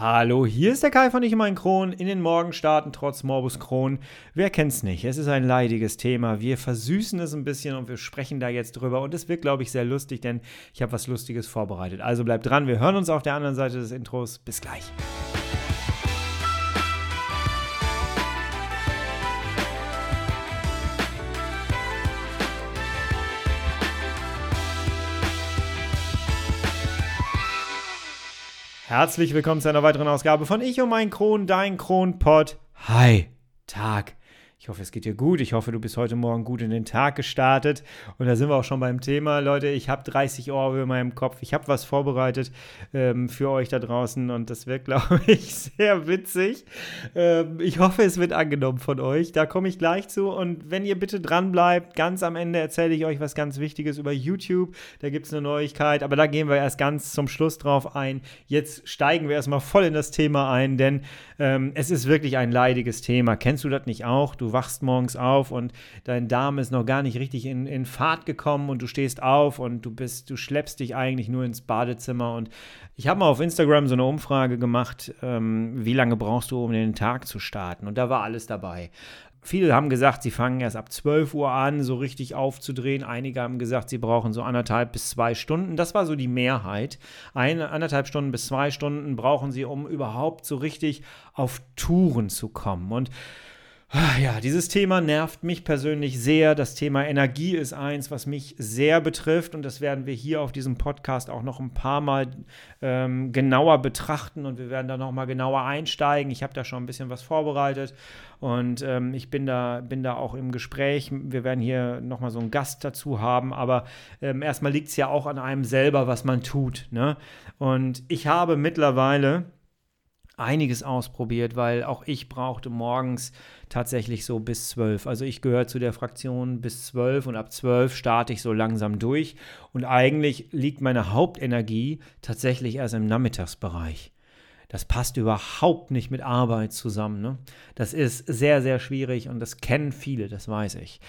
Hallo, hier ist der Kai von Ich mein Kron in den Morgenstarten trotz Morbus Kron. Wer kennt's nicht? Es ist ein leidiges Thema. Wir versüßen es ein bisschen und wir sprechen da jetzt drüber und es wird, glaube ich, sehr lustig, denn ich habe was Lustiges vorbereitet. Also bleibt dran, wir hören uns auf der anderen Seite des Intros. Bis gleich. Herzlich willkommen zu einer weiteren Ausgabe von Ich und mein Kron, dein Kronpott. Hi, Tag. Ich hoffe, es geht dir gut. Ich hoffe, du bist heute Morgen gut in den Tag gestartet. Und da sind wir auch schon beim Thema. Leute, ich habe 30 Euro in meinem Kopf. Ich habe was vorbereitet ähm, für euch da draußen und das wird, glaube ich, sehr witzig. Ähm, ich hoffe, es wird angenommen von euch. Da komme ich gleich zu. Und wenn ihr bitte dran bleibt, ganz am Ende erzähle ich euch was ganz Wichtiges über YouTube. Da gibt es eine Neuigkeit, aber da gehen wir erst ganz zum Schluss drauf ein. Jetzt steigen wir erstmal voll in das Thema ein, denn ähm, es ist wirklich ein leidiges Thema. Kennst du das nicht auch? Du wachst morgens auf und dein Darm ist noch gar nicht richtig in, in Fahrt gekommen und du stehst auf und du bist, du schleppst dich eigentlich nur ins Badezimmer. Und ich habe mal auf Instagram so eine Umfrage gemacht, ähm, wie lange brauchst du, um den Tag zu starten? Und da war alles dabei. Viele haben gesagt, sie fangen erst ab 12 Uhr an, so richtig aufzudrehen. Einige haben gesagt, sie brauchen so anderthalb bis zwei Stunden. Das war so die Mehrheit. Eine, anderthalb Stunden bis zwei Stunden brauchen sie, um überhaupt so richtig auf Touren zu kommen. Und ja, dieses Thema nervt mich persönlich sehr. Das Thema Energie ist eins, was mich sehr betrifft und das werden wir hier auf diesem Podcast auch noch ein paar Mal ähm, genauer betrachten und wir werden da noch mal genauer einsteigen. Ich habe da schon ein bisschen was vorbereitet und ähm, ich bin da, bin da auch im Gespräch. Wir werden hier noch mal so einen Gast dazu haben, aber ähm, erstmal liegt es ja auch an einem selber, was man tut. Ne? Und ich habe mittlerweile einiges ausprobiert, weil auch ich brauchte morgens tatsächlich so bis zwölf. Also ich gehöre zu der Fraktion bis zwölf und ab zwölf starte ich so langsam durch. Und eigentlich liegt meine Hauptenergie tatsächlich erst im Nachmittagsbereich. Das passt überhaupt nicht mit Arbeit zusammen. Ne? Das ist sehr, sehr schwierig und das kennen viele, das weiß ich.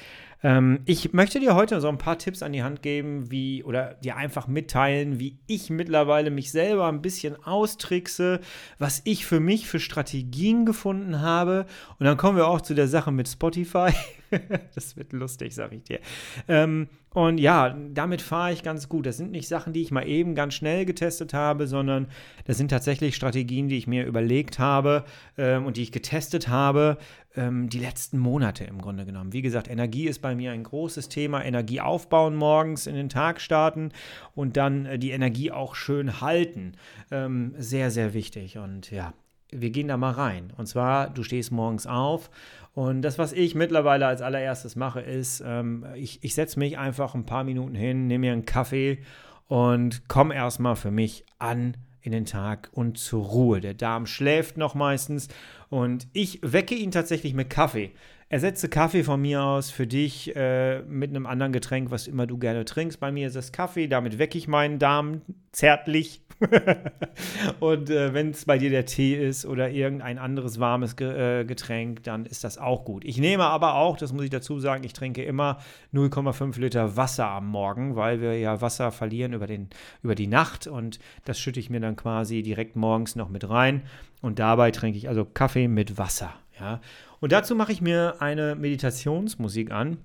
Ähm, ich möchte dir heute so ein paar Tipps an die Hand geben, wie oder dir einfach mitteilen, wie ich mittlerweile mich selber ein bisschen austrickse, was ich für mich für Strategien gefunden habe. Und dann kommen wir auch zu der Sache mit Spotify. das wird lustig, sag ich dir. Ähm, und ja, damit fahre ich ganz gut. Das sind nicht Sachen, die ich mal eben ganz schnell getestet habe, sondern das sind tatsächlich Strategien, die ich mir überlegt habe ähm, und die ich getestet habe ähm, die letzten Monate im Grunde genommen. Wie gesagt, Energie ist bei mir ein großes Thema. Energie aufbauen morgens in den Tag starten und dann äh, die Energie auch schön halten. Ähm, sehr, sehr wichtig. Und ja, wir gehen da mal rein. Und zwar, du stehst morgens auf und das, was ich mittlerweile als allererstes mache, ist, ähm, ich, ich setze mich einfach ein paar Minuten hin, nehme mir einen Kaffee und komme erstmal für mich an in den Tag und zur Ruhe. Der Darm schläft noch meistens und ich wecke ihn tatsächlich mit Kaffee. Ersetze Kaffee von mir aus für dich äh, mit einem anderen Getränk, was immer du gerne trinkst. Bei mir ist es Kaffee, damit wecke ich meinen Darm zärtlich. und äh, wenn es bei dir der Tee ist oder irgendein anderes warmes Ge äh, Getränk, dann ist das auch gut. Ich nehme aber auch, das muss ich dazu sagen, ich trinke immer 0,5 Liter Wasser am Morgen, weil wir ja Wasser verlieren über, den, über die Nacht und das schütte ich mir dann quasi direkt morgens noch mit rein. Und dabei trinke ich also Kaffee mit Wasser. Ja? Und dazu mache ich mir eine Meditationsmusik an.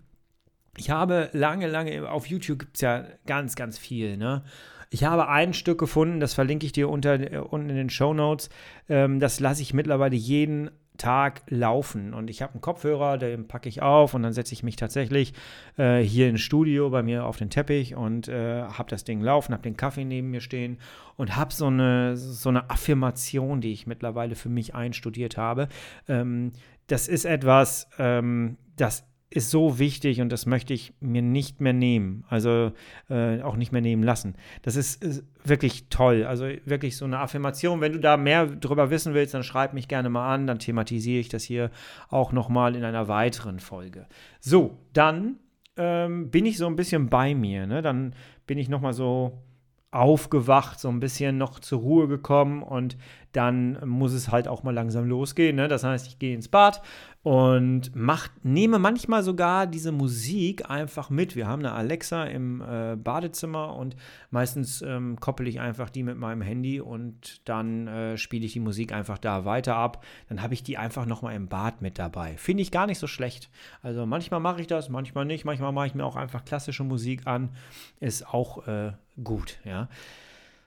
Ich habe lange, lange, auf YouTube gibt es ja ganz, ganz viel, ne? Ich habe ein Stück gefunden, das verlinke ich dir unter, äh, unten in den Show Notes. Ähm, das lasse ich mittlerweile jeden Tag laufen. Und ich habe einen Kopfhörer, den packe ich auf und dann setze ich mich tatsächlich äh, hier ins Studio bei mir auf den Teppich und äh, habe das Ding laufen, habe den Kaffee neben mir stehen und habe so eine, so eine Affirmation, die ich mittlerweile für mich einstudiert habe. Ähm, das ist etwas, ähm, das ist so wichtig und das möchte ich mir nicht mehr nehmen, also äh, auch nicht mehr nehmen lassen. Das ist, ist, wirklich toll, also wirklich so eine Affirmation. Wenn du da mehr drüber wissen willst, dann schreib mich gerne mal an, dann thematisiere ich das hier auch nochmal in einer weiteren Folge. So, dann ähm, bin ich so ein bisschen bei mir, ne? dann bin ich nochmal so aufgewacht, so ein bisschen noch zur Ruhe gekommen und dann muss es halt auch mal langsam losgehen. Ne? Das heißt, ich gehe ins Bad und mach, nehme manchmal sogar diese Musik einfach mit. Wir haben eine Alexa im äh, Badezimmer und meistens ähm, koppel ich einfach die mit meinem Handy und dann äh, spiele ich die Musik einfach da weiter ab. Dann habe ich die einfach nochmal im Bad mit dabei. Finde ich gar nicht so schlecht. Also manchmal mache ich das, manchmal nicht. Manchmal mache ich mir auch einfach klassische Musik an. Ist auch äh, gut, ja.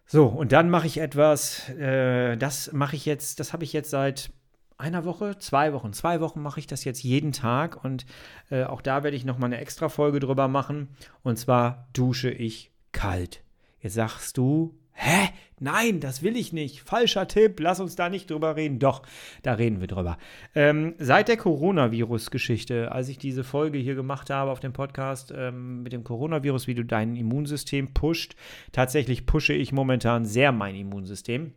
So, und dann mache ich etwas, äh, das mache ich jetzt, das habe ich jetzt seit einer Woche, zwei Wochen, zwei Wochen mache ich das jetzt jeden Tag und äh, auch da werde ich nochmal eine extra Folge drüber machen. Und zwar dusche ich kalt. Jetzt sagst du, hä? Nein, das will ich nicht. Falscher Tipp, lass uns da nicht drüber reden. Doch, da reden wir drüber. Ähm, seit der Coronavirus-Geschichte, als ich diese Folge hier gemacht habe auf dem Podcast ähm, mit dem Coronavirus, wie du dein Immunsystem pusht, tatsächlich pushe ich momentan sehr mein Immunsystem.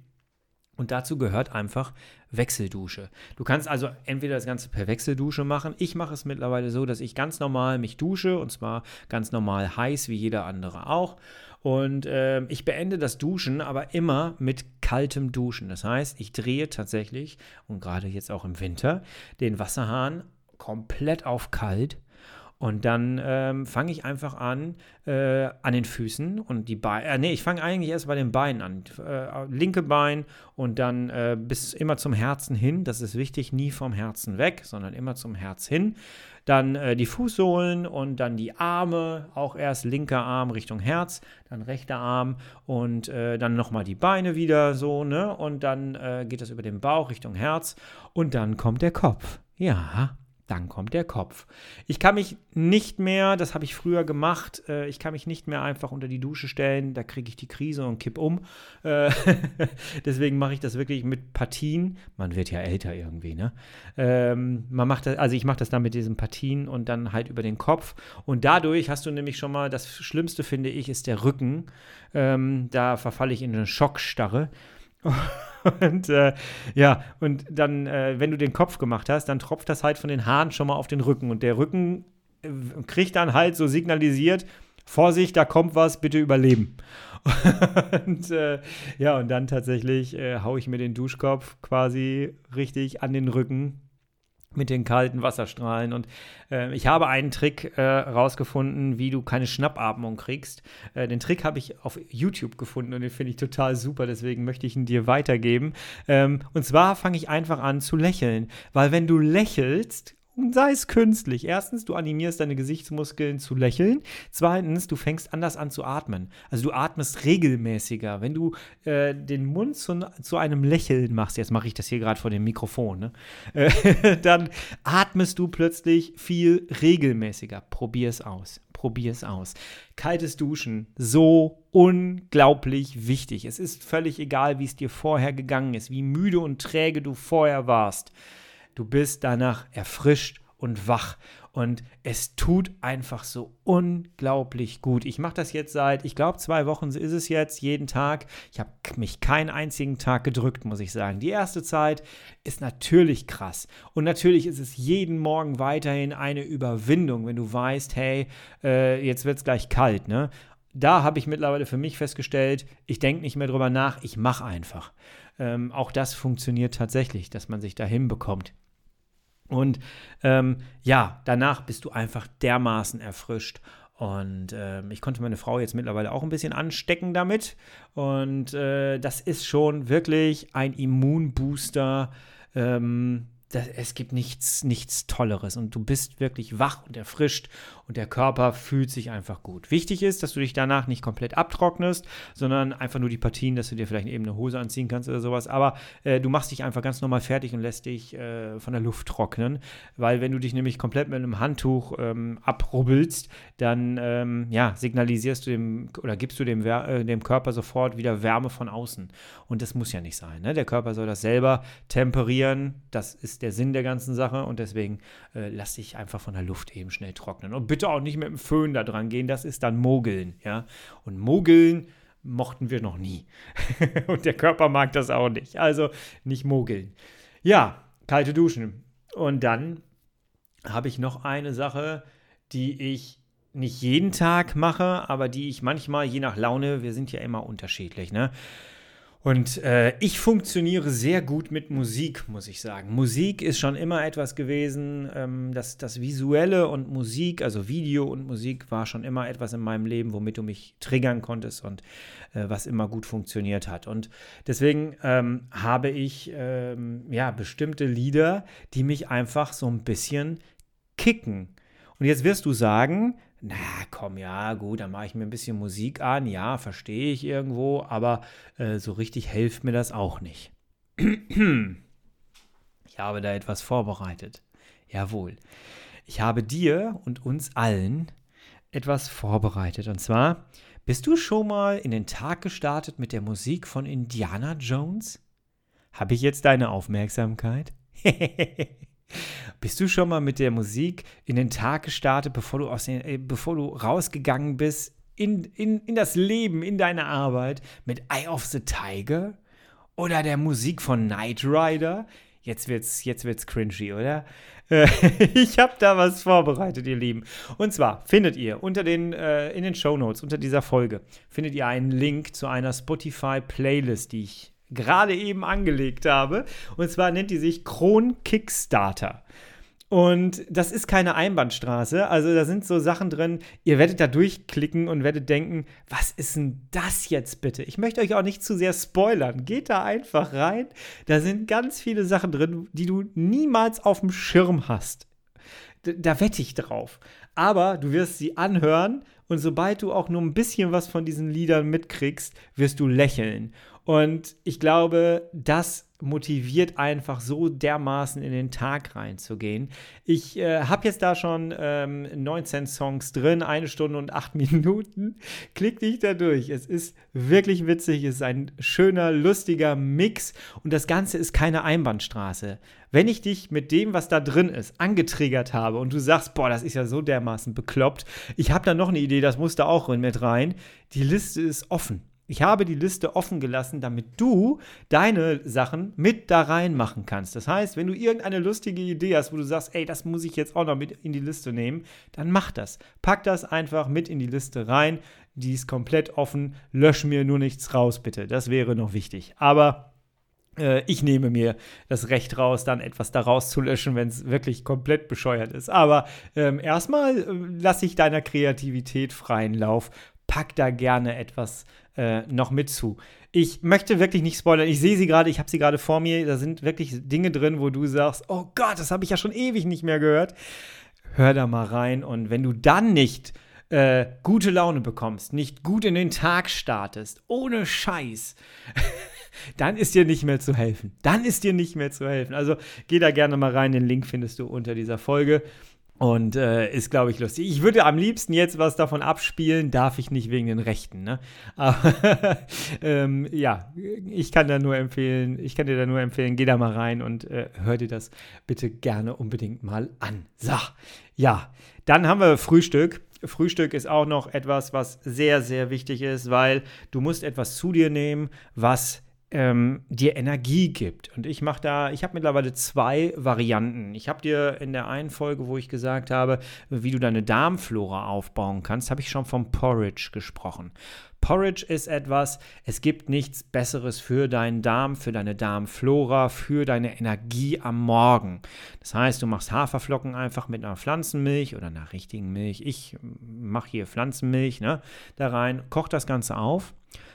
Und dazu gehört einfach Wechseldusche. Du kannst also entweder das Ganze per Wechseldusche machen. Ich mache es mittlerweile so, dass ich ganz normal mich dusche und zwar ganz normal heiß, wie jeder andere auch. Und äh, ich beende das Duschen aber immer mit kaltem Duschen. Das heißt, ich drehe tatsächlich, und gerade jetzt auch im Winter, den Wasserhahn komplett auf kalt und dann ähm, fange ich einfach an, äh, an den Füßen und die Beine. Äh, nee, ich fange eigentlich erst bei den Beinen an. Äh, linke Bein und dann äh, bis immer zum Herzen hin. Das ist wichtig, nie vom Herzen weg, sondern immer zum Herz hin. Dann äh, die Fußsohlen und dann die Arme. Auch erst linker Arm Richtung Herz, dann rechter Arm und äh, dann nochmal die Beine wieder so, ne? Und dann geht das über den Bauch Richtung Herz und dann kommt der Kopf. Ja, dann kommt der Kopf. Ich kann mich nicht mehr, das habe ich früher gemacht, äh, ich kann mich nicht mehr einfach unter die Dusche stellen, da kriege ich die Krise und kipp um. Äh, deswegen mache ich das wirklich mit Partien. Man wird ja älter irgendwie, ne? Ähm, man macht das, also ich mache das dann mit diesen Partien und dann halt über den Kopf. Und dadurch hast du nämlich schon mal, das Schlimmste finde ich, ist der Rücken. Ähm, da verfalle ich in eine Schockstarre. Und äh, ja, und dann, äh, wenn du den Kopf gemacht hast, dann tropft das halt von den Haaren schon mal auf den Rücken. Und der Rücken äh, kriegt dann halt so signalisiert, Vorsicht, da kommt was, bitte überleben. und äh, ja, und dann tatsächlich äh, haue ich mir den Duschkopf quasi richtig an den Rücken mit den kalten Wasserstrahlen. Und äh, ich habe einen Trick äh, rausgefunden, wie du keine Schnappatmung kriegst. Äh, den Trick habe ich auf YouTube gefunden und den finde ich total super, deswegen möchte ich ihn dir weitergeben. Ähm, und zwar fange ich einfach an zu lächeln, weil wenn du lächelst, sei es künstlich. Erstens, du animierst deine Gesichtsmuskeln zu lächeln. Zweitens, du fängst anders an zu atmen. Also du atmest regelmäßiger. Wenn du äh, den Mund zu, zu, einem Lächeln machst, jetzt mache ich das hier gerade vor dem Mikrofon, ne? äh, dann atmest du plötzlich viel regelmäßiger. Probier es aus. Probier es aus. Kaltes Duschen, so unglaublich wichtig. Es ist völlig egal, wie es dir vorher gegangen ist, wie müde und träge du vorher warst du bist danach erfrischt und wach. Und es tut einfach so unglaublich gut. Ich mache das jetzt seit, ich glaube, zwei Wochen ist es jetzt, jeden Tag. Ich habe mich keinen einzigen Tag gedrückt, muss ich sagen. Die erste Zeit ist natürlich krass. Und natürlich ist es jeden Morgen weiterhin eine Überwindung, wenn du weißt, hey, äh, jetzt wird es gleich kalt. Ne? Da habe ich mittlerweile für mich festgestellt, ich denke nicht mehr drüber nach, ich mache einfach. Ähm, auch das funktioniert tatsächlich, dass man sich da hinbekommt. Und ähm, ja, danach bist du einfach dermaßen erfrischt. Und äh, ich konnte meine Frau jetzt mittlerweile auch ein bisschen anstecken damit. Und äh, das ist schon wirklich ein Immunbooster. Ähm, das, es gibt nichts, nichts Tolleres und du bist wirklich wach und erfrischt und der Körper fühlt sich einfach gut. Wichtig ist, dass du dich danach nicht komplett abtrocknest, sondern einfach nur die Partien, dass du dir vielleicht eben eine Hose anziehen kannst oder sowas. Aber äh, du machst dich einfach ganz normal fertig und lässt dich äh, von der Luft trocknen, weil wenn du dich nämlich komplett mit einem Handtuch ähm, abrubbelst, dann ähm, ja, signalisierst du dem oder gibst du dem, äh, dem Körper sofort wieder Wärme von außen. Und das muss ja nicht sein. Ne? Der Körper soll das selber temperieren. Das ist der Sinn der ganzen Sache und deswegen äh, lass dich einfach von der Luft eben schnell trocknen. Und bitte auch nicht mit dem Föhn da dran gehen, das ist dann Mogeln, ja. Und Mogeln mochten wir noch nie. und der Körper mag das auch nicht. Also nicht mogeln. Ja, kalte Duschen. Und dann habe ich noch eine Sache, die ich nicht jeden Tag mache, aber die ich manchmal, je nach Laune, wir sind ja immer unterschiedlich, ne? Und äh, ich funktioniere sehr gut mit Musik, muss ich sagen. Musik ist schon immer etwas gewesen, ähm, das, das Visuelle und Musik, also Video und Musik war schon immer etwas in meinem Leben, womit du mich triggern konntest und äh, was immer gut funktioniert hat. Und deswegen ähm, habe ich ähm, ja bestimmte Lieder, die mich einfach so ein bisschen kicken. Und jetzt wirst du sagen, na komm, ja, gut, dann mache ich mir ein bisschen Musik an, ja, verstehe ich irgendwo, aber äh, so richtig hilft mir das auch nicht. Ich habe da etwas vorbereitet. Jawohl. Ich habe dir und uns allen etwas vorbereitet. Und zwar, bist du schon mal in den Tag gestartet mit der Musik von Indiana Jones? Habe ich jetzt deine Aufmerksamkeit? Bist du schon mal mit der Musik in den Tag gestartet, bevor du, aus den, äh, bevor du rausgegangen bist in, in, in das Leben, in deine Arbeit mit Eye of the Tiger oder der Musik von Knight Rider? Jetzt wird's, jetzt wird's cringy, oder? Äh, ich habe da was vorbereitet, ihr Lieben. Und zwar findet ihr unter den, äh, in den Show Notes unter dieser Folge, findet ihr einen Link zu einer Spotify-Playlist, die ich gerade eben angelegt habe. Und zwar nennt die sich Kron Kickstarter. Und das ist keine Einbahnstraße. Also da sind so Sachen drin, ihr werdet da durchklicken und werdet denken, was ist denn das jetzt bitte? Ich möchte euch auch nicht zu sehr spoilern. Geht da einfach rein. Da sind ganz viele Sachen drin, die du niemals auf dem Schirm hast. Da, da wette ich drauf. Aber du wirst sie anhören und sobald du auch nur ein bisschen was von diesen Liedern mitkriegst, wirst du lächeln. Und ich glaube, das motiviert einfach so dermaßen in den Tag reinzugehen. Ich äh, habe jetzt da schon ähm, 19 Songs drin, eine Stunde und acht Minuten. Klick dich da durch. Es ist wirklich witzig, es ist ein schöner, lustiger Mix und das Ganze ist keine Einbahnstraße. Wenn ich dich mit dem, was da drin ist, angetriggert habe und du sagst, boah, das ist ja so dermaßen bekloppt, ich habe da noch eine Idee, das muss da auch mit rein. Die Liste ist offen. Ich habe die Liste offen gelassen, damit du deine Sachen mit da reinmachen kannst. Das heißt, wenn du irgendeine lustige Idee hast, wo du sagst, ey, das muss ich jetzt auch noch mit in die Liste nehmen, dann mach das. Pack das einfach mit in die Liste rein. Die ist komplett offen. Lösch mir nur nichts raus, bitte. Das wäre noch wichtig. Aber äh, ich nehme mir das Recht raus, dann etwas daraus zu löschen, wenn es wirklich komplett bescheuert ist. Aber ähm, erstmal äh, lasse ich deiner Kreativität freien Lauf. Pack da gerne etwas äh, noch mit zu. Ich möchte wirklich nicht spoilern. Ich sehe sie gerade, ich habe sie gerade vor mir. Da sind wirklich Dinge drin, wo du sagst, oh Gott, das habe ich ja schon ewig nicht mehr gehört. Hör da mal rein und wenn du dann nicht äh, gute Laune bekommst, nicht gut in den Tag startest, ohne Scheiß, dann ist dir nicht mehr zu helfen. Dann ist dir nicht mehr zu helfen. Also geh da gerne mal rein. Den Link findest du unter dieser Folge. Und äh, ist, glaube ich, lustig. Ich würde am liebsten jetzt was davon abspielen, darf ich nicht wegen den Rechten. Ne? Aber ähm, ja, ich kann da nur empfehlen, ich kann dir da nur empfehlen, geh da mal rein und äh, hör dir das bitte gerne unbedingt mal an. So, ja, dann haben wir Frühstück. Frühstück ist auch noch etwas, was sehr, sehr wichtig ist, weil du musst etwas zu dir nehmen, was ähm, dir Energie gibt. Und ich mache da, ich habe mittlerweile zwei Varianten. Ich habe dir in der einen Folge, wo ich gesagt habe, wie du deine Darmflora aufbauen kannst, habe ich schon vom Porridge gesprochen. Porridge ist etwas, es gibt nichts Besseres für deinen Darm, für deine Darmflora, für deine Energie am Morgen. Das heißt, du machst Haferflocken einfach mit einer Pflanzenmilch oder einer richtigen Milch. Ich mache hier Pflanzenmilch ne, da rein, koch das Ganze auf,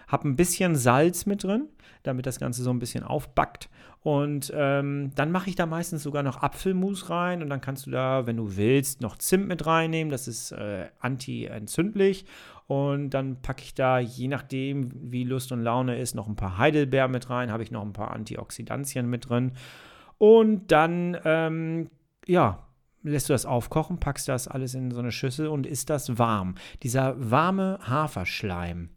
habe ein bisschen Salz mit drin, damit das Ganze so ein bisschen aufbackt. Und ähm, dann mache ich da meistens sogar noch Apfelmus rein und dann kannst du da, wenn du willst, noch Zimt mit reinnehmen. Das ist äh, anti-entzündlich. Und dann packe ich da, je nachdem, wie Lust und Laune ist, noch ein paar Heidelbeeren mit rein. Habe ich noch ein paar Antioxidantien mit drin. Und dann, ähm, ja, lässt du das aufkochen, packst das alles in so eine Schüssel und isst das warm. Dieser warme Haferschleim,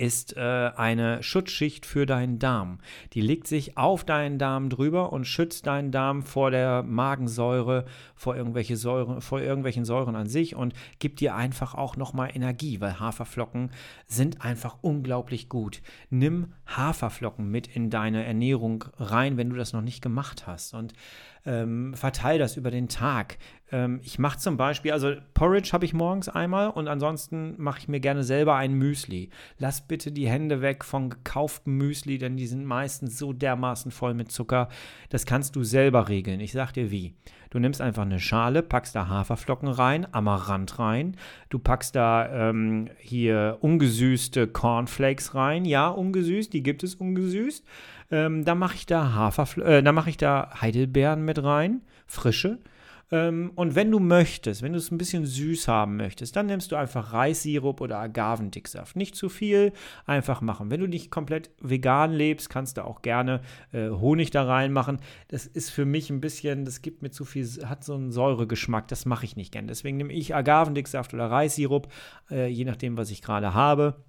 ist äh, eine Schutzschicht für deinen Darm. Die legt sich auf deinen Darm drüber und schützt deinen Darm vor der Magensäure, vor, irgendwelche Säuren, vor irgendwelchen Säuren an sich und gibt dir einfach auch nochmal Energie, weil Haferflocken sind einfach unglaublich gut. Nimm Haferflocken mit in deine Ernährung rein, wenn du das noch nicht gemacht hast. Und Ähm, verteil das über den Tag. Ähm, ich mache zum Beispiel, also Porridge habe ich morgens einmal und ansonsten mache ich mir gerne selber ein Müsli. Lass bitte die Hände weg von gekauftem Müsli, denn die sind meistens so dermaßen voll mit Zucker. Das kannst du selber regeln. Ich sag dir wie. Du nimmst einfach eine Schale, packst da Haferflocken rein, Amaranth rein, du packst da ähm, hier ungesüßte Cornflakes rein. Ja, ungesüßt, die gibt es ungesüßt. Ähm, dann mache ich da Haferfl äh, dann mache ich da Heidelbeeren mit rein, frische. Ähm, und wenn du möchtest, wenn du es ein bisschen süß haben möchtest, dann nimmst du einfach Reissirup oder Agavendicksaft. Nicht zu viel, einfach machen. Wenn du nicht komplett vegan lebst, kannst du auch gerne äh, Honig da reinmachen. Das ist für mich ein bisschen, das gibt mir zu viel, hat so einen Säuregeschmack, das mache ich nicht gern. Deswegen nehme ich Agavendicksaft oder Reissirup, äh, je nachdem, was ich gerade habe.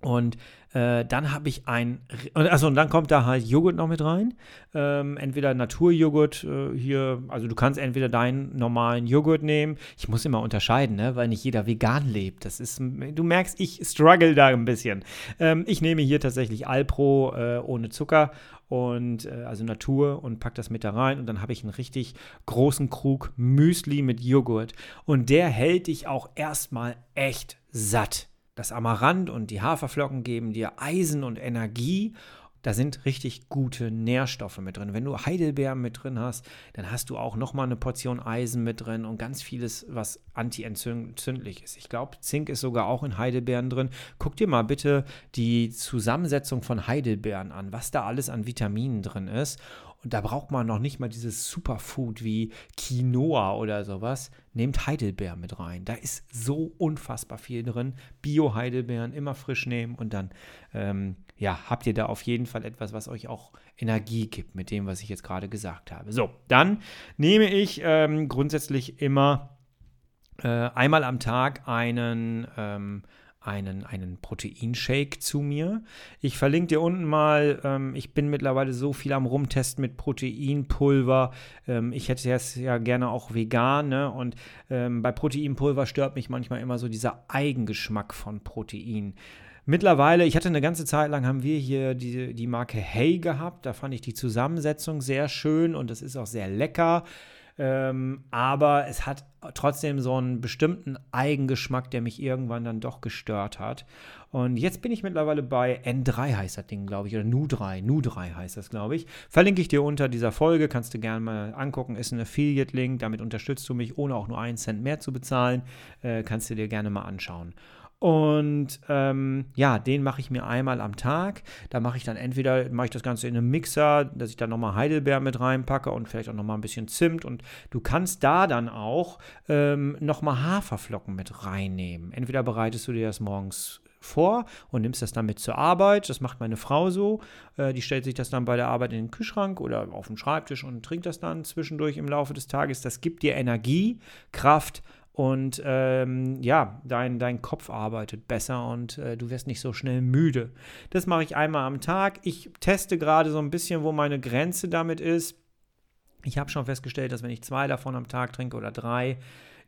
Und äh, dann habe ich ein, also und dann kommt da halt Joghurt noch mit rein. Ähm, entweder Naturjoghurt äh, hier, also du kannst entweder deinen normalen Joghurt nehmen. Ich muss immer unterscheiden, ne, weil nicht jeder vegan lebt. Das ist, du merkst, ich struggle da ein bisschen. Ähm, ich nehme hier tatsächlich Alpro äh, ohne Zucker und äh, also Natur und pack das mit da rein und dann habe ich einen richtig großen Krug Müsli mit Joghurt und der hält dich auch erstmal echt satt. Das Amaranth und die Haferflocken geben dir Eisen und Energie. Da sind richtig gute Nährstoffe mit drin. Wenn du Heidelbeeren mit drin hast, dann hast du auch nochmal eine Portion Eisen mit drin und ganz vieles, was antientzündlich ist. Ich glaube, Zink ist sogar auch in Heidelbeeren drin. Guck dir mal bitte die Zusammensetzung von Heidelbeeren an, was da alles an Vitaminen drin ist. Und da braucht man noch nicht mal dieses Superfood wie Quinoa oder sowas. Nehmt Heidelbeeren mit rein. Da ist so unfassbar viel drin. Bio-Heidelbeeren immer frisch nehmen und dann ähm, ja, habt ihr da auf jeden Fall etwas, was euch auch Energie gibt mit dem, was ich jetzt gerade gesagt habe. So, dann nehme ich ähm, grundsätzlich immer äh, einmal am Tag einen ähm, einen, einen Proteinshake zu mir. Ich verlinke dir unten mal, ähm, ich bin mittlerweile so viel am Rumtesten mit Proteinpulver. Ähm, ich hätte es ja gerne auch vegan, ne? Und ähm, bei Proteinpulver stört mich manchmal immer so dieser Eigengeschmack von Protein. Mittlerweile, ich hatte eine ganze Zeit lang, haben wir hier die, die Marke Hey gehabt. Da fand ich die Zusammensetzung sehr schön und es ist auch sehr lecker. Ähm, aber es hat trotzdem so einen bestimmten Eigengeschmack, der mich irgendwann dann doch gestört hat. Und jetzt bin ich mittlerweile bei N3 heißt das Ding, glaube ich, oder Nu3, Nu3 heißt das, glaube ich. Verlinke ich dir unter dieser Folge, kannst du gerne mal angucken, ist ein Affiliate-Link, damit unterstützt du mich, ohne auch nur einen Cent mehr zu bezahlen, äh, kannst du dir gerne mal anschauen. Und ähm, ja, den mache ich mir einmal am Tag. Da mache ich dann entweder, mache ich das Ganze in einem Mixer, dass ich dann nochmal Heidelbeer mit reinpacke und vielleicht auch nochmal ein bisschen Zimt. Und du kannst da dann auch ähm, nochmal Haferflocken mit reinnehmen. Entweder bereitest du dir das morgens vor und nimmst das dann mit zur Arbeit. Das macht meine Frau so. Äh, die stellt sich das dann bei der Arbeit in den Kühlschrank oder auf den Schreibtisch und trinkt das dann zwischendurch im Laufe des Tages. Das gibt dir Energie, Kraft und ähm, ja, dein, dein Kopf arbeitet besser und äh, du wirst nicht so schnell müde. Das mache ich einmal am Tag. Ich teste gerade so ein bisschen, wo meine Grenze damit ist. Ich habe schon festgestellt, dass wenn ich zwei davon am Tag trinke oder drei,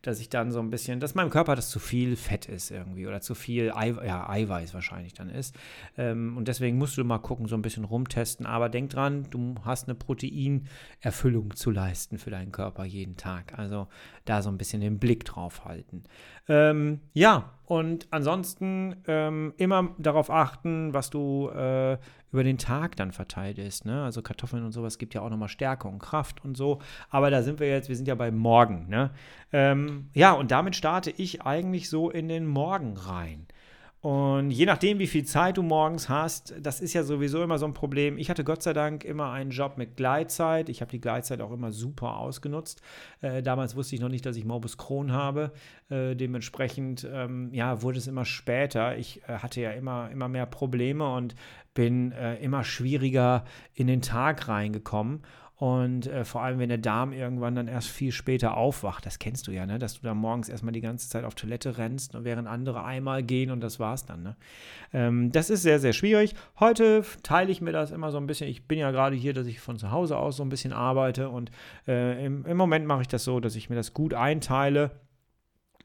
dass ich dann so ein bisschen, dass meinem Körper das zu viel Fett ist irgendwie oder zu viel Ei, ja, Eiweiß wahrscheinlich dann ist. Ähm, und deswegen musst du mal gucken, so ein bisschen rumtesten. Aber denk dran, du hast eine Proteinerfüllung zu leisten für deinen Körper jeden Tag. Also da so ein bisschen den Blick drauf halten. Ähm, ja, und ansonsten ähm, immer darauf achten, was du äh, über den Tag dann verteilt ist. Ne? Also Kartoffeln und sowas gibt ja auch nochmal Stärke und Kraft und so. Aber da sind wir jetzt, wir sind ja bei Morgen. Ne? Ähm, ja, und damit starte ich eigentlich so in den Morgen rein. Und je nachdem, wie viel Zeit du morgens hast, das ist ja sowieso immer so ein Problem. Ich hatte Gott sei Dank immer einen Job mit Gleitzeit. Ich habe die Gleitzeit auch immer super ausgenutzt. Äh, damals wusste ich noch nicht, dass ich Morbus Crohn habe. Äh, dementsprechend ähm, ja, wurde es immer später. Ich äh, hatte ja immer, immer mehr Probleme und bin äh, immer schwieriger in den Tag reingekommen. Und äh, vor allem, wenn der Darm irgendwann dann erst viel später aufwacht, das kennst du ja, ne? dass du dann morgens erstmal die ganze Zeit auf Toilette rennst, während andere einmal gehen und das war's dann. Ne? Ähm, das ist sehr, sehr schwierig. Heute teile ich mir das immer so ein bisschen. Ich bin ja gerade hier, dass ich von zu Hause aus so ein bisschen arbeite und äh, im, im Moment mache ich das so, dass ich mir das gut einteile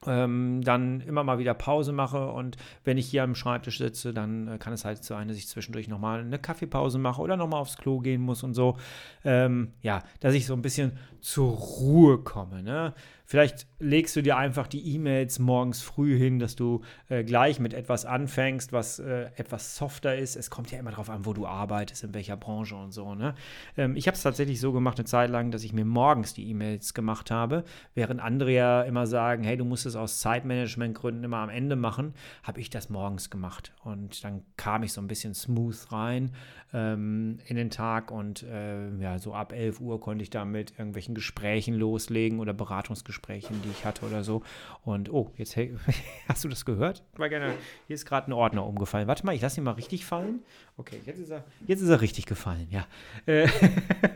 ähm, dann immer mal wieder Pause mache und wenn ich hier am Schreibtisch sitze, dann äh, kann es halt sein, dass ich zwischendurch nochmal eine Kaffeepause mache oder nochmal aufs Klo gehen muss und so. Ähm, ja, dass ich so ein bisschen zur Ruhe komme. Ne? Vielleicht legst du dir einfach die E-Mails morgens früh hin, dass du äh, gleich mit etwas anfängst, was äh, etwas softer ist. Es kommt ja immer darauf an, wo du arbeitest, in welcher Branche und so. Ne? Ähm, ich habe es tatsächlich so gemacht eine Zeit lang, dass ich mir morgens die E-Mails gemacht habe, während andere ja immer sagen, hey, du musst es aus Zeitmanagementgründen immer am Ende machen, habe ich das morgens gemacht. Und dann kam ich so ein bisschen smooth rein ähm, in den Tag und äh, ja, so ab 11 Uhr konnte ich da mit irgendwelchen Gesprächen loslegen oder Beratungsgesprächen, die ich hatte oder so. Und oh, jetzt hey, hast du das gehört? War gerne, hier ist gerade ein Ordner umgefallen. Warte mal, ich lasse ihn mal richtig fallen. Okay, jetzt ist er, jetzt ist er richtig gefallen, ja. Äh,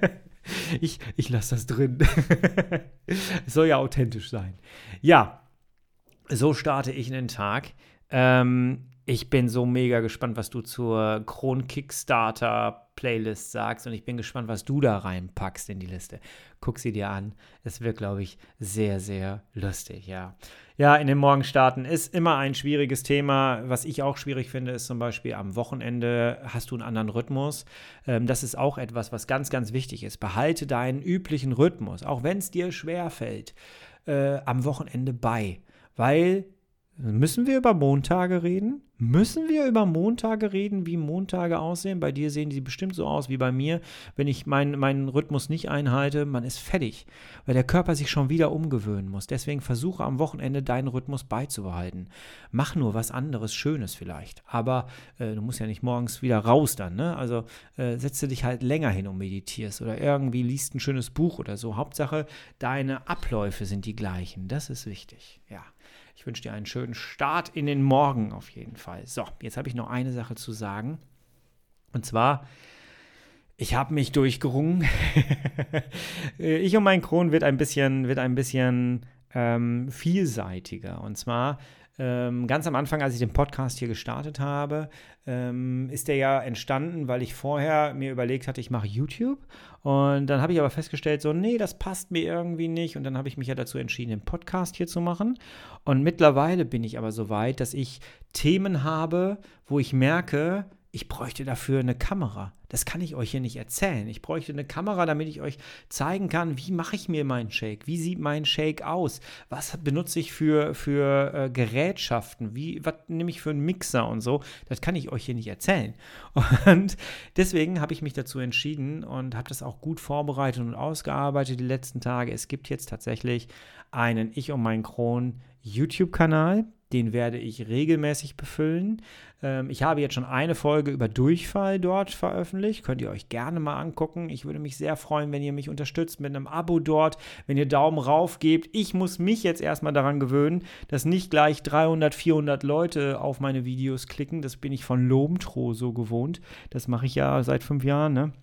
ich ich lasse das drin. es soll ja authentisch sein. Ja, so starte ich in den Tag. Ähm, ich bin so mega gespannt, was du zur Kron Kickstarter Playlist sagst und ich bin gespannt, was du da reinpackst in die Liste. Guck sie dir an. Es wird, glaube ich, sehr, sehr lustig, ja. Ja, in den Morgenstarten ist immer ein schwieriges Thema. Was ich auch schwierig finde, ist zum Beispiel am Wochenende hast du einen anderen Rhythmus. Ähm, das ist auch etwas, was ganz, ganz wichtig ist. Behalte deinen üblichen Rhythmus, auch wenn es dir schwer fällt, äh, am Wochenende bei. Weil Müssen wir über Montage reden? Müssen wir über Montage reden, wie Montage aussehen? Bei dir sehen die bestimmt so aus wie bei mir. Wenn ich mein, meinen Rhythmus nicht einhalte, man ist fertig, weil der Körper sich schon wieder umgewöhnen muss. Deswegen versuche am Wochenende deinen Rhythmus beizubehalten. Mach nur was anderes, Schönes vielleicht. Aber äh, du musst ja nicht morgens wieder raus dann. Ne? Also äh, setze dich halt länger hin und meditierst oder irgendwie liest ein schönes Buch oder so. Hauptsache, deine Abläufe sind die gleichen. Das ist wichtig. Ja. Ich wünsche dir einen schönen Start in den Morgen auf jeden Fall. So, jetzt habe ich noch eine Sache zu sagen. Und zwar, ich habe mich durchgerungen. ich und mein Kron wird ein bisschen, wird ein bisschen ähm, vielseitiger. Und zwar ähm, ganz am Anfang, als ich den Podcast hier gestartet habe, ähm, ist der ja entstanden, weil ich vorher mir überlegt hatte, ich mache YouTube. Und dann habe ich aber festgestellt, so, nee, das passt mir irgendwie nicht. Und dann habe ich mich ja dazu entschieden, den Podcast hier zu machen. Und mittlerweile bin ich aber so weit, dass ich Themen habe, wo ich merke, ich bräuchte dafür eine Kamera. Das kann ich euch hier nicht erzählen. Ich bräuchte eine Kamera, damit ich euch zeigen kann, wie mache ich mir meinen Shake? Wie sieht mein Shake aus? Was benutze ich für, für äh, Gerätschaften? Wie, was nehme ich für einen Mixer und so? Das kann ich euch hier nicht erzählen. Und deswegen habe ich mich dazu entschieden und habe das auch gut vorbereitet und ausgearbeitet die letzten Tage. Es gibt jetzt tatsächlich einen Ich und mein Kron YouTube-Kanal. Den werde ich regelmäßig befüllen. Ähm, ich habe jetzt schon eine Folge über Durchfall dort veröffentlicht. Könnt ihr euch gerne mal angucken. Ich würde mich sehr freuen, wenn ihr mich unterstützt mit einem Abo dort, wenn ihr Daumen rauf gebt. Ich muss mich jetzt erstmal daran gewöhnen, dass nicht gleich 300, 400 Leute auf meine Videos klicken. Das bin ich von Lomtro so gewohnt. Das mache ich ja seit fünf Jahren, ne?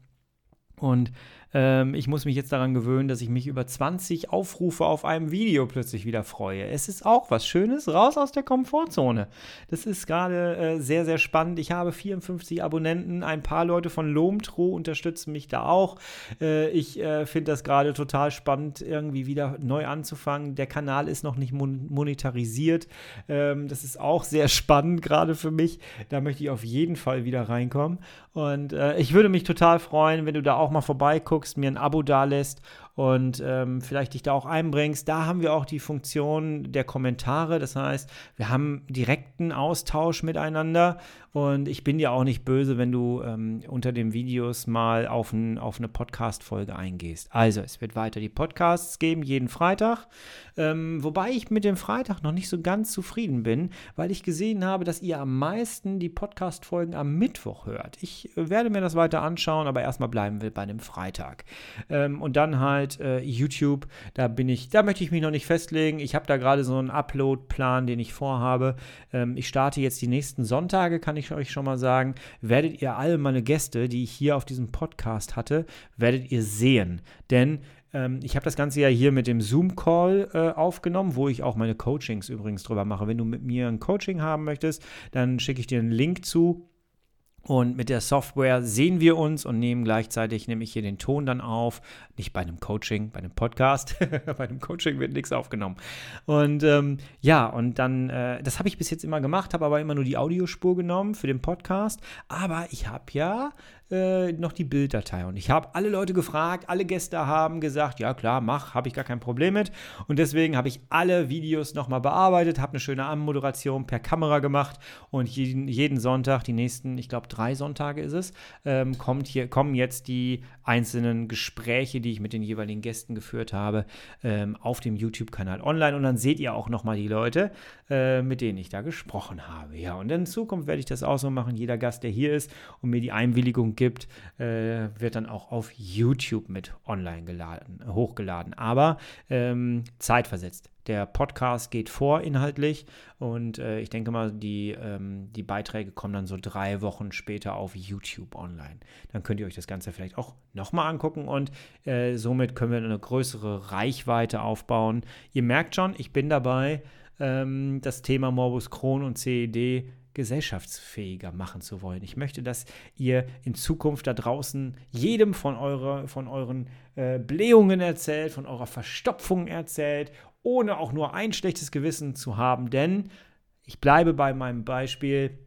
Und ähm, ich muss mich jetzt daran gewöhnen, dass ich mich über 20 Aufrufe auf einem Video plötzlich wieder freue. Es ist auch was Schönes, raus aus der Komfortzone. Das ist gerade äh, sehr, sehr spannend. Ich habe 54 Abonnenten. Ein paar Leute von Lomtro unterstützen mich da auch. Äh, ich äh, finde das gerade total spannend, irgendwie wieder neu anzufangen. Der Kanal ist noch nicht mon monetarisiert. Ähm, das ist auch sehr spannend gerade für mich. Da möchte ich auf jeden Fall wieder reinkommen. Und äh, ich würde mich total freuen, wenn du da auch mal vorbeiguckst guckst, mir ein Abo dalässt und ähm, vielleicht dich da auch einbringst. Da haben wir auch die Funktion der Kommentare. Das heißt, wir haben direkten Austausch miteinander und ich bin dir auch nicht böse, wenn du ähm, unter den Videos mal auf, ein, auf eine Podcast-Folge eingehst. Also, es wird weiter die Podcasts geben, jeden Freitag. Ähm, wobei ich mit dem Freitag noch nicht so ganz zufrieden bin, weil ich gesehen habe, dass ihr am meisten die Podcast-Folgen am Mittwoch hört. Ich äh, werde mir das weiter anschauen, aber erstmal bleiben wir bei dem Freitag. Ähm, und dann halt äh, YouTube, da bin ich, da möchte ich mich noch nicht festlegen. Ich habe da gerade so einen Upload-Plan, den ich vorhabe. Ähm, ich starte jetzt die nächsten Sonntage, kann ich ich euch schon mal sagen, werdet ihr alle meine Gäste, die ich hier auf diesem Podcast hatte, werdet ihr sehen. Denn ähm, ich habe das Ganze ja hier mit dem Zoom-Call äh, aufgenommen, wo ich auch meine Coachings übrigens drüber mache. Wenn du mit mir ein Coaching haben möchtest, dann schicke ich dir einen Link zu Und mit der Software sehen wir uns und nehmen gleichzeitig nämlich hier den Ton dann auf. Nicht bei einem Coaching, bei einem Podcast. bei einem Coaching wird nichts aufgenommen. Und ähm, ja, und dann, äh, das habe ich bis jetzt immer gemacht, habe aber immer nur die Audiospur genommen für den Podcast. Aber ich habe ja äh, noch die Bilddatei. Und ich habe alle Leute gefragt, alle Gäste haben gesagt, ja klar, mach, habe ich gar kein Problem mit. Und deswegen habe ich alle Videos nochmal bearbeitet, habe eine schöne Anmoderation per Kamera gemacht und jeden, jeden Sonntag, die nächsten, ich glaube drei Sonntage ist es, ähm, kommt hier, kommen jetzt die einzelnen Gespräche, die ich mit den jeweiligen Gästen geführt habe, ähm, auf dem YouTube-Kanal online. Und dann seht ihr auch nochmal die Leute, äh, mit denen ich da gesprochen habe. Ja, und in Zukunft werde ich das auch so machen. Jeder Gast, der hier ist und mir die Einwilligung gibt, äh, wird dann auch auf YouTube mit online geladen, hochgeladen. Aber ähm, zeitversetzt. Der Podcast geht vor inhaltlich und äh, ich denke mal, die, ähm, die Beiträge kommen dann so drei Wochen später auf YouTube online. Dann könnt ihr euch das Ganze vielleicht auch nochmal angucken und äh, somit können wir eine größere Reichweite aufbauen. Ihr merkt schon, ich bin dabei, ähm, das Thema Morbus Crohn und CED gesellschaftsfähiger machen zu wollen. Ich möchte, dass ihr in Zukunft da draußen jedem von, eure, von euren äh, Blähungen erzählt, von eurer Verstopfung erzählt, ohne auch nur ein schlechtes Gewissen zu haben. Denn ich bleibe bei meinem Beispiel.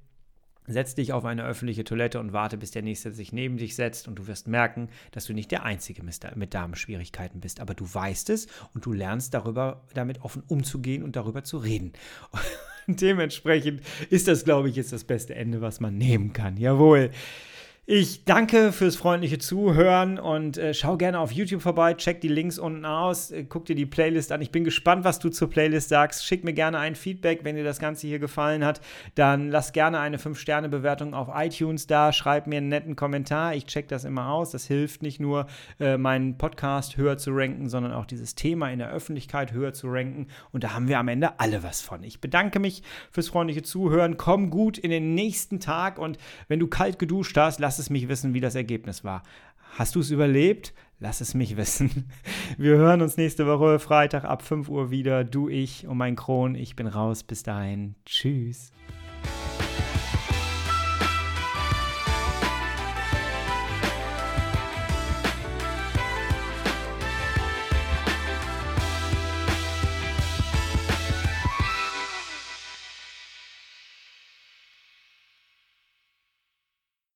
Setz dich auf eine öffentliche Toilette und warte, bis der Nächste sich neben dich setzt und du wirst merken, dass du nicht der Einzige mit Darmschwierigkeiten bist, aber du weißt es und du lernst darüber, damit offen umzugehen und darüber zu reden. dementsprechend ist das, glaube ich, jetzt das beste Ende, was man nehmen kann. Jawohl. Ich danke fürs freundliche Zuhören und äh, schau gerne auf YouTube vorbei, check die Links unten aus, äh, guck dir die Playlist an. Ich bin gespannt, was du zur Playlist sagst. Schick mir gerne ein Feedback, wenn dir das Ganze hier gefallen hat. Dann lass gerne eine 5-Sterne-Bewertung auf iTunes da, schreib mir einen netten Kommentar. Ich check das immer aus. Das hilft nicht nur, äh, meinen Podcast höher zu ranken, sondern auch dieses Thema in der Öffentlichkeit höher zu ranken. Und da haben wir am Ende alle was von. Ich bedanke mich fürs freundliche Zuhören. Komm gut in den nächsten Tag und wenn du kalt geduscht hast, lass es mich wissen, wie das Ergebnis war. Hast du es überlebt? Lass es mich wissen. Wir hören uns nächste Woche Freitag ab 5 Uhr wieder. Du, ich und mein Kron. Ich bin raus. Bis dahin. Tschüss.